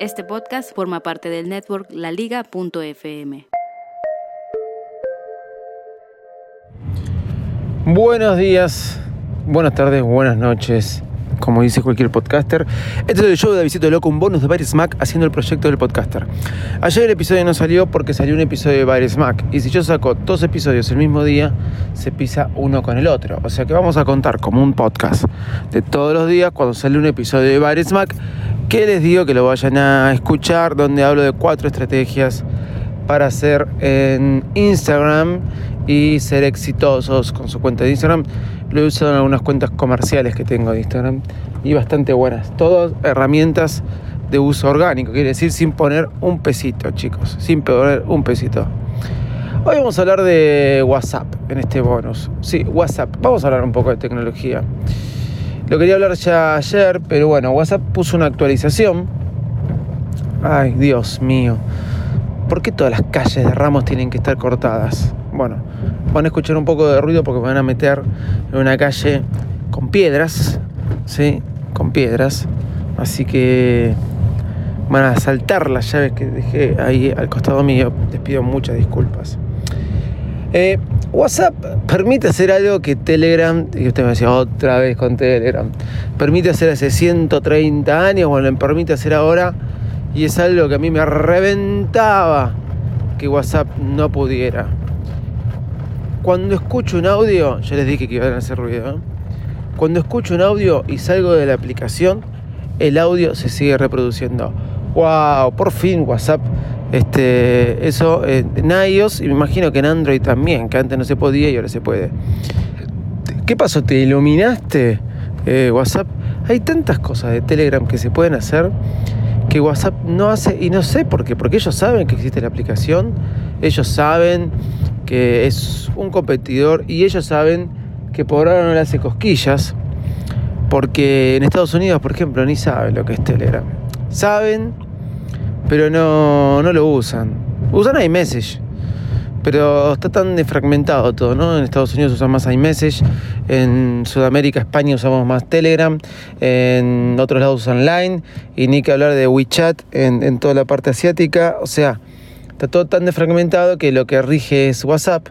Este podcast forma parte del network laliga.fm. Buenos días, buenas tardes, buenas noches. Como dice cualquier podcaster, este es el show de Visito Loco, un bonus de Virus Mac haciendo el proyecto del podcaster. Ayer el episodio no salió porque salió un episodio de Virus Mac. Y si yo saco dos episodios el mismo día, se pisa uno con el otro. O sea que vamos a contar como un podcast de todos los días cuando sale un episodio de Virus Mac. Que les digo que lo vayan a escuchar, donde hablo de cuatro estrategias para hacer en Instagram y ser exitosos con su cuenta de Instagram. Lo he usado en algunas cuentas comerciales que tengo de Instagram y bastante buenas. Todas herramientas de uso orgánico, quiere decir sin poner un pesito, chicos, sin poner un pesito. Hoy vamos a hablar de WhatsApp en este bonus. Sí, WhatsApp. Vamos a hablar un poco de tecnología. Lo quería hablar ya ayer, pero bueno, WhatsApp puso una actualización. Ay, Dios mío. ¿Por qué todas las calles de Ramos tienen que estar cortadas? Bueno, van a escuchar un poco de ruido porque van a meter en una calle con piedras, ¿sí? Con piedras. Así que van a saltar las llaves que dejé ahí al costado mío. Les pido muchas disculpas. Eh, WhatsApp permite hacer algo que Telegram, y usted me decía otra vez con Telegram, permite hacer hace 130 años, bueno, permite hacer ahora, y es algo que a mí me reventaba que WhatsApp no pudiera. Cuando escucho un audio, ya les dije que iban a hacer ruido, ¿eh? cuando escucho un audio y salgo de la aplicación, el audio se sigue reproduciendo. ¡Wow! Por fin WhatsApp este, eso en iOS y me imagino que en Android también, que antes no se podía y ahora se puede. ¿Qué pasó? ¿Te iluminaste eh, WhatsApp? Hay tantas cosas de Telegram que se pueden hacer que WhatsApp no hace y no sé por qué, porque ellos saben que existe la aplicación, ellos saben que es un competidor y ellos saben que por ahora no le hace cosquillas, porque en Estados Unidos, por ejemplo, ni saben lo que es Telegram. Saben, pero no, no lo usan. Usan iMessage, pero está tan defragmentado todo, ¿no? En Estados Unidos usan más iMessage, en Sudamérica, España usamos más Telegram, en otros lados usan Line, y ni que hablar de WeChat en, toda la parte asiática. O sea, está todo tan defragmentado que lo que rige es WhatsApp.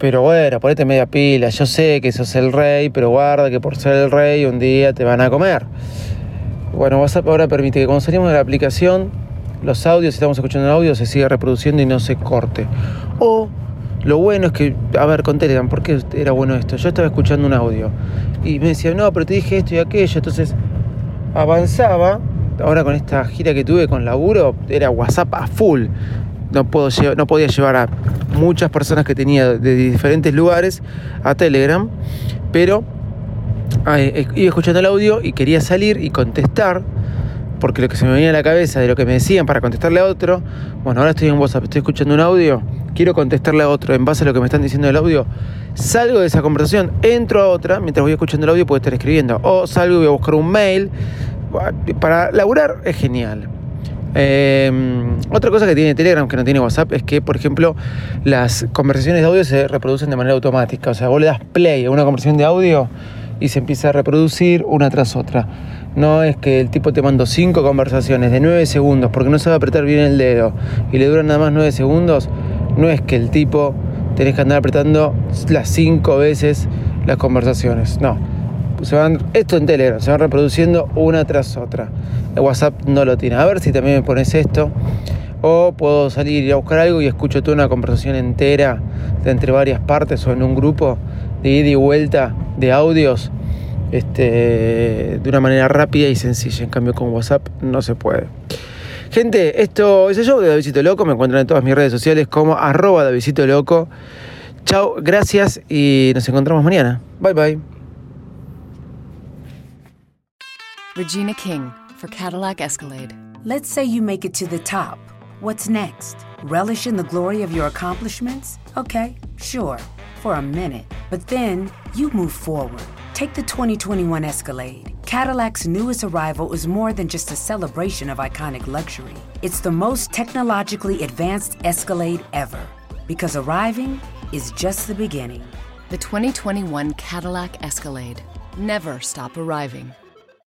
Pero bueno, ponete media pila. Yo sé que sos el rey, pero guarda que por ser el rey un día te van a comer. Bueno, WhatsApp ahora permite que cuando salimos de la aplicación, los audios, si estamos escuchando el audio, se siga reproduciendo y no se corte. O lo bueno es que, a ver, con Telegram, ¿por qué era bueno esto? Yo estaba escuchando un audio y me decía, no, pero te dije esto y aquello. Entonces avanzaba. Ahora con esta gira que tuve con laburo, era WhatsApp a full. No, puedo, no podía llevar a muchas personas que tenía de diferentes lugares a Telegram, pero iba escuchando el audio y quería salir y contestar, porque lo que se me venía a la cabeza de lo que me decían para contestarle a otro, bueno, ahora estoy en WhatsApp, estoy escuchando un audio, quiero contestarle a otro en base a lo que me están diciendo del audio, salgo de esa conversación, entro a otra, mientras voy escuchando el audio puedo estar escribiendo, o salgo y voy a buscar un mail, para laburar es genial. Eh, otra cosa que tiene Telegram que no tiene WhatsApp es que, por ejemplo, las conversaciones de audio se reproducen de manera automática. O sea, vos le das play a una conversación de audio y se empieza a reproducir una tras otra. No es que el tipo te mandó cinco conversaciones de nueve segundos porque no sabe apretar bien el dedo y le duran nada más nueve segundos. No es que el tipo tenés que andar apretando las cinco veces las conversaciones. No. Se van, esto en Telegram, se van reproduciendo una tras otra. El WhatsApp no lo tiene. A ver si también me pones esto. O puedo salir y a buscar algo y escucho toda una conversación entera de entre varias partes o en un grupo de ida y vuelta de audios este, de una manera rápida y sencilla. En cambio con WhatsApp no se puede. Gente, esto es el show de Davidito Loco. Me encuentran en todas mis redes sociales como arroba Davidito Loco. Chao, gracias y nos encontramos mañana. Bye bye. Regina King for Cadillac Escalade. Let's say you make it to the top. What's next? Relish in the glory of your accomplishments? Okay, sure, for a minute. But then you move forward. Take the 2021 Escalade. Cadillac's newest arrival is more than just a celebration of iconic luxury. It's the most technologically advanced Escalade ever. Because arriving is just the beginning. The 2021 Cadillac Escalade. Never stop arriving.